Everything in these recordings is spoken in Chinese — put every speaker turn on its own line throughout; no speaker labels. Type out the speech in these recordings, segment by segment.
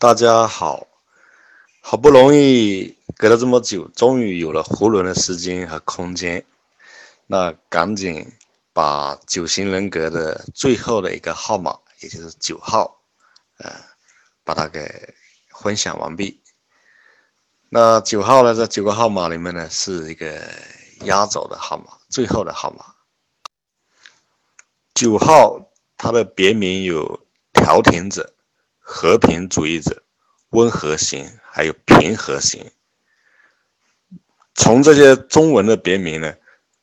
大家好，好不容易隔了这么久，终于有了囫囵的时间和空间，那赶紧把九型人格的最后的一个号码，也就是九号，呃，把它给分享完毕。那九号呢，这九个号码里面呢，是一个压轴的号码，最后的号码。九号它的别名有调停者。和平主义者、温和型，还有平和型。从这些中文的别名呢，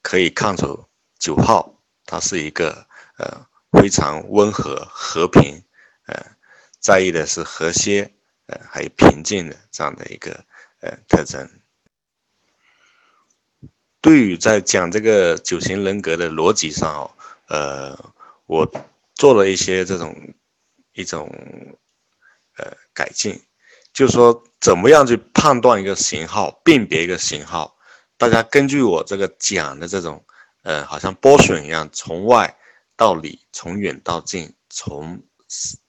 可以看出九号他是一个呃非常温和、和平，呃在意的是和谐，呃还有平静的这样的一个呃特征。对于在讲这个九型人格的逻辑上哦，呃，我做了一些这种一种。呃，改进，就是说，怎么样去判断一个型号，辨别一个型号？大家根据我这个讲的这种，呃，好像波损一样，从外到里，从远到近，从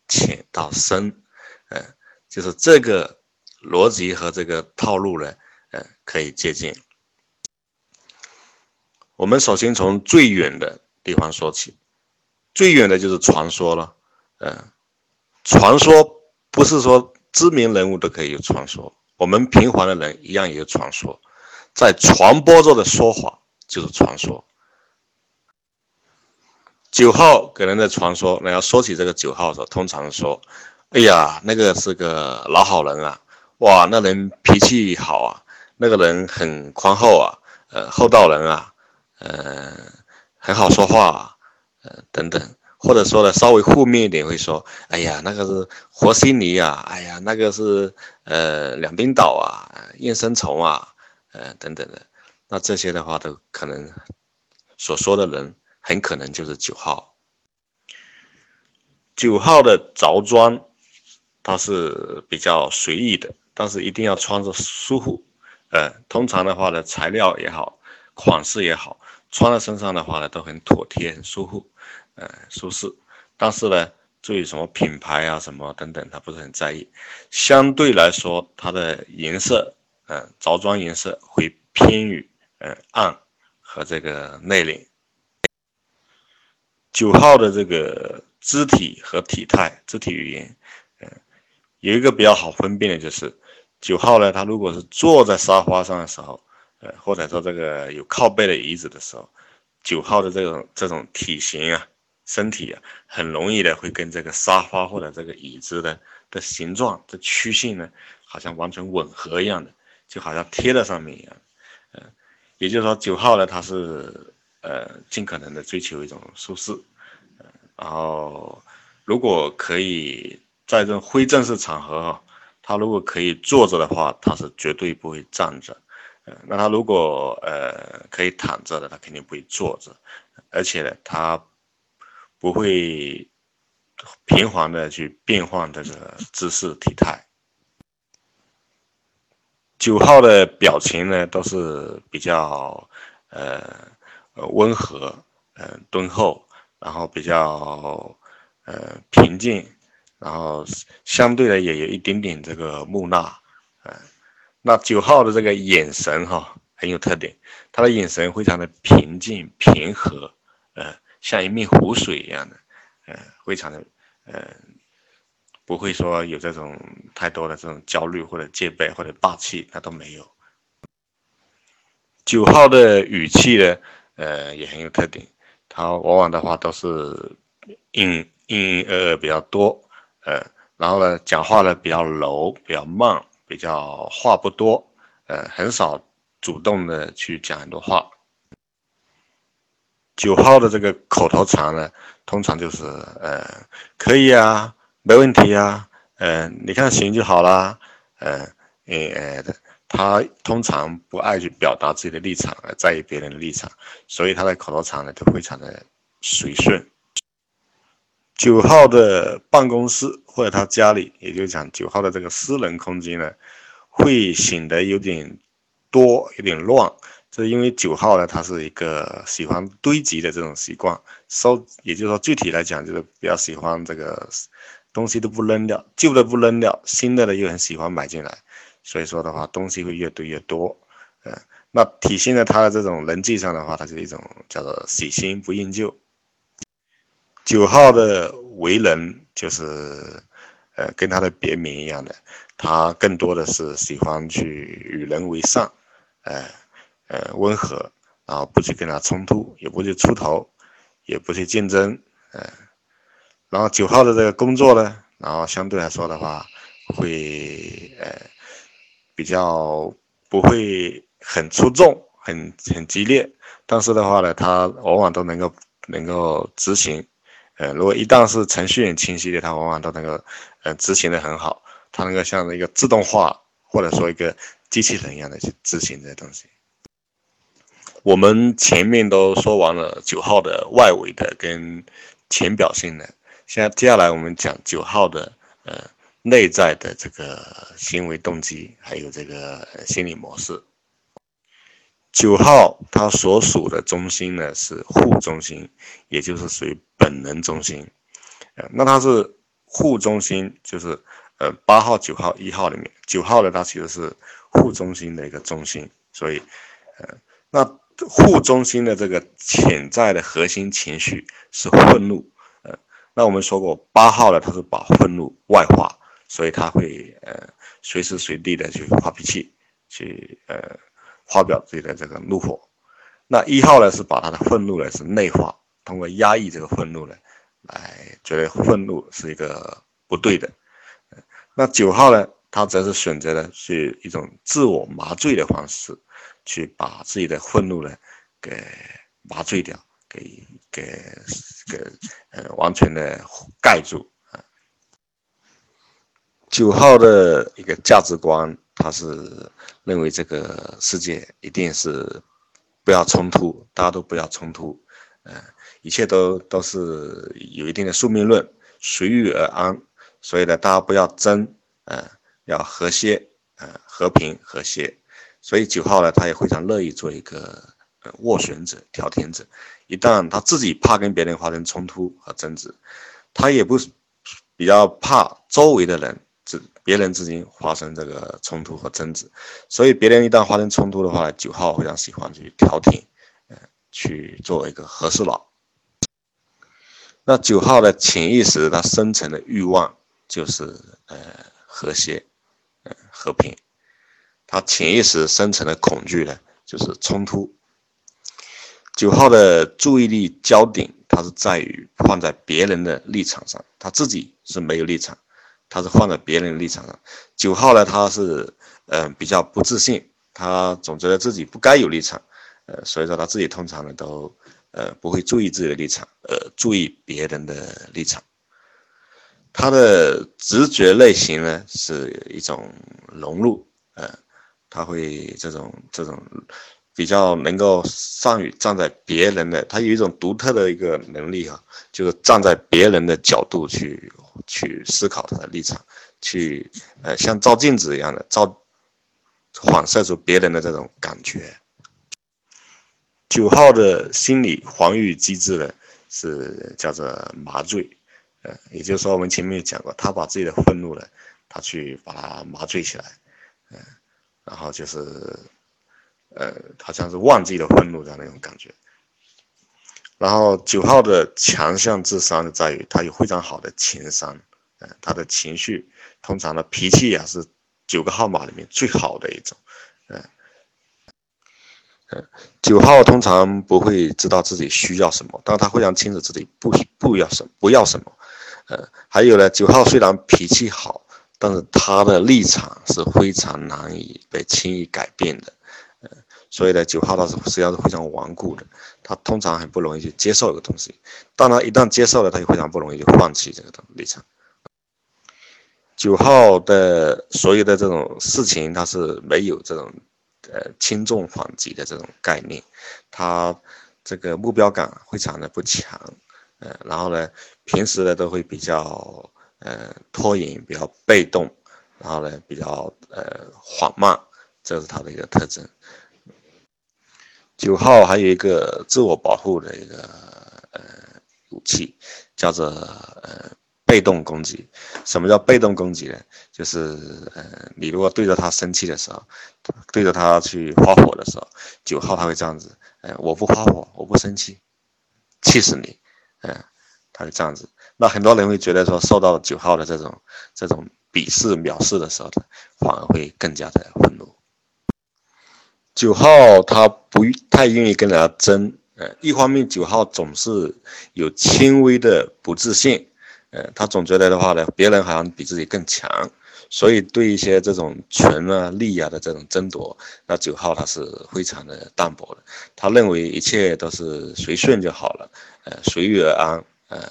浅到深，呃，就是这个逻辑和这个套路呢，呃，可以借鉴。我们首先从最远的地方说起，最远的就是传说了，呃，传说。不是说知名人物都可以有传说，我们平凡的人一样也有传说，在传播着的说法就是传说。九号给人的传说，那要说起这个九号的时候，通常说：“哎呀，那个是个老好人啊，哇，那人脾气好啊，那个人很宽厚啊，呃，厚道人啊，呃，很好说话，啊，呃，等等。”或者说的稍微负面一点，会说：“哎呀，那个是和稀泥啊，哎呀，那个是呃两冰岛啊，厌生虫啊，呃等等的。”那这些的话，都可能所说的人很可能就是九号。九号的着装，它是比较随意的，但是一定要穿着舒服。呃，通常的话呢，材料也好，款式也好，穿在身上的话呢，都很妥帖、很舒服。呃，舒适，但是呢，对于什么品牌啊、什么等等，他不是很在意。相对来说，它的颜色，嗯，着装颜色会偏于嗯暗和这个内敛。九号的这个肢体和体态、肢体语言，嗯，有一个比较好分辨的就是，九号呢，他如果是坐在沙发上的时候，呃，或者说这个有靠背的椅子的时候，九号的这种这种体型啊。身体啊，很容易的会跟这个沙发或者这个椅子的的形状、的曲线呢，好像完全吻合一样的，就好像贴在上面一样。嗯，也就是说，九号呢，他是呃尽可能的追求一种舒适。嗯，然后如果可以在这种非正式场合哈，他如果可以坐着的话，他是绝对不会站着。嗯，那他如果呃可以躺着的，他肯定不会坐着。而且呢，他。不会频繁的去变换这个姿势体态。九号的表情呢，都是比较呃温和，呃敦厚，然后比较呃平静，然后相对的也有一点点这个木讷，嗯，那九号的这个眼神哈很有特点，他的眼神非常的平静平和，呃。像一面湖水一样的，呃，非常的，呃，不会说有这种太多的这种焦虑或者戒备或者霸气，他都没有。九号的语气呢，呃，也很有特点，他往往的话都是应应呃呃比较多，呃，然后呢，讲话呢比较柔，比较慢，比较话不多，呃，很少主动的去讲很多话。九号的这个口头禅呢，通常就是呃，可以啊，没问题啊，呃，你看行就好啦，呃，呃，他通常不爱去表达自己的立场，而在意别人的立场，所以他的口头禅呢都非常的随顺。九号的办公室或者他家里，也就是讲九号的这个私人空间呢，会显得有点多，有点乱。是因为九号呢，他是一个喜欢堆积的这种习惯，收，也就是说具体来讲就是比较喜欢这个东西都不扔掉，旧的不扔掉，新的呢又很喜欢买进来，所以说的话，东西会越堆越多。嗯，那体现在他的这种人际上的话，他是一种叫做喜新不厌旧。九号的为人就是，呃，跟他的别名一样的，他更多的是喜欢去与人为善，呃，呃，温和，然后不去跟他冲突，也不去出头，也不去竞争，呃，然后九号的这个工作呢，然后相对来说的话，会呃比较不会很出众，很很激烈，但是的话呢，他往往都能够能够执行。呃，如果一旦是程序很清晰的，它往往都能够，呃，执行的很好，它能够像一个自动化或者说一个机器人一样的去执行这些东西。我们前面都说完了九号的外围的跟浅表性的，现在接下来我们讲九号的呃内在的这个行为动机，还有这个心理模式。九号它所属的中心呢是护中心，也就是属于本能中心。呃，那它是护中心，就是呃八号、九号、一号里面，九号的它其实是护中心的一个中心。所以，呃，那护中心的这个潜在的核心情绪是愤怒。呃，那我们说过八号呢，他是把愤怒外化，所以他会呃随时随地的去发脾气，去呃。发表自己的这个怒火，那一号呢是把他的愤怒呢是内化，通过压抑这个愤怒呢，来觉得愤怒是一个不对的。那九号呢，他则是选择的是一种自我麻醉的方式，去把自己的愤怒呢给麻醉掉，给给给呃完全的盖住啊。九号的一个价值观。他是认为这个世界一定是不要冲突，大家都不要冲突，呃，一切都都是有一定的宿命论，随遇而安。所以呢，大家不要争，呃，要和谐，呃，和平和谐。所以九号呢，他也非常乐意做一个呃斡旋者、调停者。一旦他自己怕跟别人发生冲突和争执，他也不是比较怕周围的人。之别人之间发生这个冲突和争执，所以别人一旦发生冲突的话，九号非常喜欢去调停，呃，去做一个和事佬。那九号的潜意识，它深层的欲望就是呃和谐，呃和平。他潜意识深层的恐惧呢，就是冲突。九号的注意力焦点，它是在于放在别人的立场上，他自己是没有立场。他是放在别人的立场上，九号呢，他是嗯比较不自信，他总觉得自己不该有立场，呃，所以说他自己通常呢都呃不会注意自己的立场，呃，注意别人的立场。他的直觉类型呢是一种融入，呃，他会这种这种比较能够善于站在别人的，他有一种独特的一个能力哈，就是站在别人的角度去。去思考他的立场，去呃像照镜子一样的照，反射出别人的这种感觉。九号的心理防御机制呢是叫做麻醉，呃，也就是说我们前面讲过，他把自己的愤怒呢，他去把它麻醉起来，嗯，然后就是呃好像是忘记了愤怒的那种感觉。然后九号的强项智商在于他有非常好的情商，嗯，他的情绪通常的脾气也是九个号码里面最好的一种，嗯，嗯，九号通常不会知道自己需要什么，但他非常清楚自己不不要什么不要什么，呃，还有呢，九号虽然脾气好，但是他的立场是非常难以被轻易改变的。呃所以呢，九号他是实际上是非常顽固的，他通常很不容易去接受一个东西，当然一旦接受了，他就非常不容易就放弃这个立场。九号的所有的这种事情，他是没有这种呃轻重缓急的这种概念，他这个目标感非常的不强，呃，然后呢，平时呢都会比较呃拖延，比较被动，然后呢比较呃缓慢，这是他的一个特征。九号还有一个自我保护的一个呃武器，叫做呃被动攻击。什么叫被动攻击呢？就是呃，你如果对着他生气的时候，对着他去发火的时候，九号他会这样子，呃，我不发火，我不生气，气死你，嗯，他是这样子。那很多人会觉得说，受到九号的这种这种鄙视藐视的时候，反而会更加的愤怒。九号他不太愿意跟人家争。呃，一方面九号总是有轻微的不自信，呃，他总觉得的话呢，别人好像比自己更强，所以对一些这种权啊、利啊的这种争夺，那九号他是非常的淡薄的，他认为一切都是随顺就好了，呃，随遇而安，呃，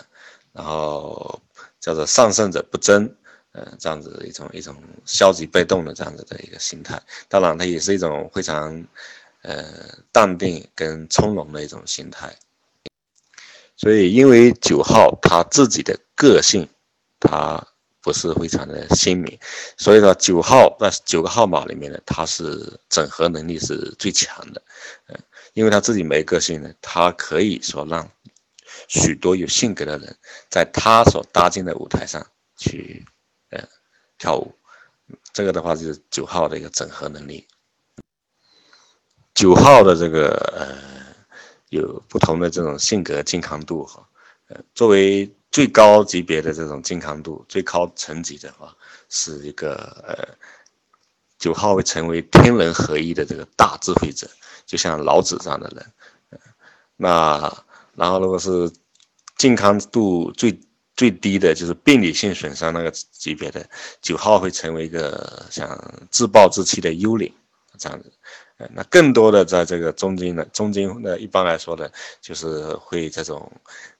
然后叫做上胜者不争，呃，这样子一种一种消极被动的这样子的一个心态，当然它也是一种非常。呃，淡定跟从容的一种心态，所以因为九号他自己的个性，他不是非常的鲜明，所以说九号在九个号码里面呢，他是整合能力是最强的，嗯，因为他自己没个性呢，他可以说让许多有性格的人在他所搭建的舞台上去，呃，跳舞，这个的话就是九号的一个整合能力。九号的这个呃，有不同的这种性格健康度哈，呃，作为最高级别的这种健康度，最高层级的话，是一个呃，九号会成为天人合一的这个大智慧者，就像老子这样的人，那然后如果是健康度最最低的，就是病理性损伤那个级别的，九号会成为一个像自暴自弃的幽灵这样子。呃，那更多的在这个中间呢，中间呢，一般来说呢，就是会这种，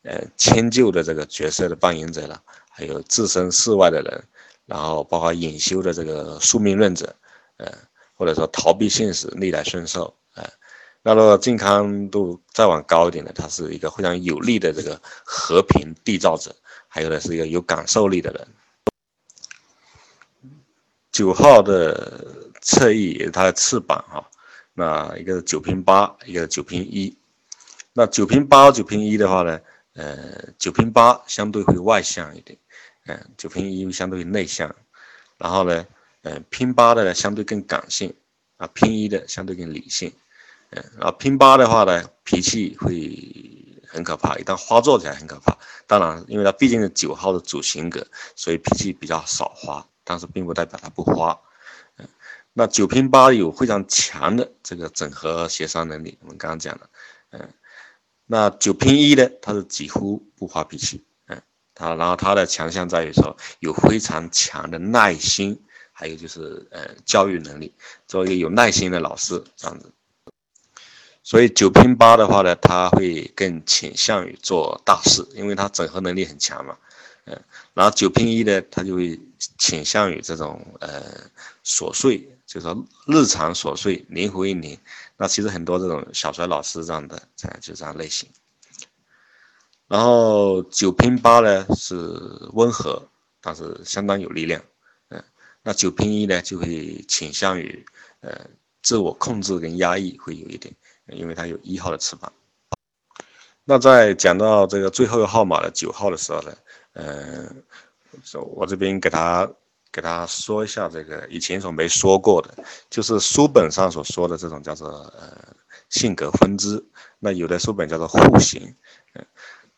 呃，迁就的这个角色的扮演者了，还有置身事外的人，然后包括隐修的这个宿命论者，呃，或者说逃避现实、逆来顺受，呃，那如果健康度再往高一点的，他是一个非常有力的这个和平缔造者，还有的是一个有感受力的人。九号的侧翼也是他的翅膀哈。那一个是九平八，一个是九平一。那九平八、九平一的话呢，呃，九平八相对会外向一点，嗯，九平一相对于内向。然后呢，嗯，拼八的呢相对更感性，啊，拼一的相对更理性，然后拼八的话呢，脾气会很可怕，一旦发作起来很可怕。当然，因为他毕竟是九号的主性格，所以脾气比较少发，但是并不代表他不发。那九平八有非常强的这个整合协商能力，我们刚刚讲了，嗯，那九平一呢，他是几乎不发脾气，嗯，他然后他的强项在于说有非常强的耐心，还有就是呃教育能力，作为一个有耐心的老师这样子，所以九平八的话呢，他会更倾向于做大事，因为他整合能力很强嘛，嗯，然后九平一呢，他就会倾向于这种呃琐碎。就是说日常琐碎灵活应灵，那其实很多这种小学老师这样的，这样就这样类型。然后九拼八呢是温和，但是相当有力量，嗯，那九拼一呢就会倾向于呃自我控制跟压抑会有一点，因为它有一号的翅膀。那在讲到这个最后一个号码的九号的时候呢，嗯，我这边给他。给他说一下这个以前所没说过的，就是书本上所说的这种叫做呃性格分支。那有的书本叫做户型，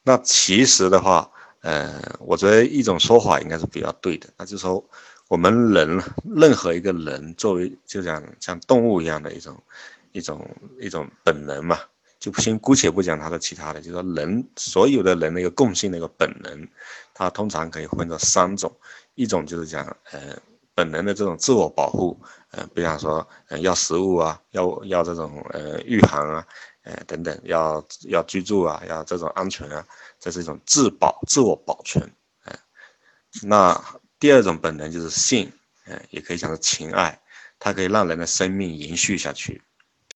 那其实的话，呃，我觉得一种说法应该是比较对的，那就是说我们人任何一个人作为就像像动物一样的一种一种一种本能嘛，就先姑且不讲它的其他的，就说人所有的人的一个共性的一个本能，它通常可以分成三种。一种就是讲，呃，本能的这种自我保护，呃，比方说，呃，要食物啊，要要这种，呃，御寒啊，呃，等等，要要居住啊，要这种安全啊，这是一种自保、自我保存，呃，那第二种本能就是性，呃，也可以讲是情爱，它可以让人的生命延续下去，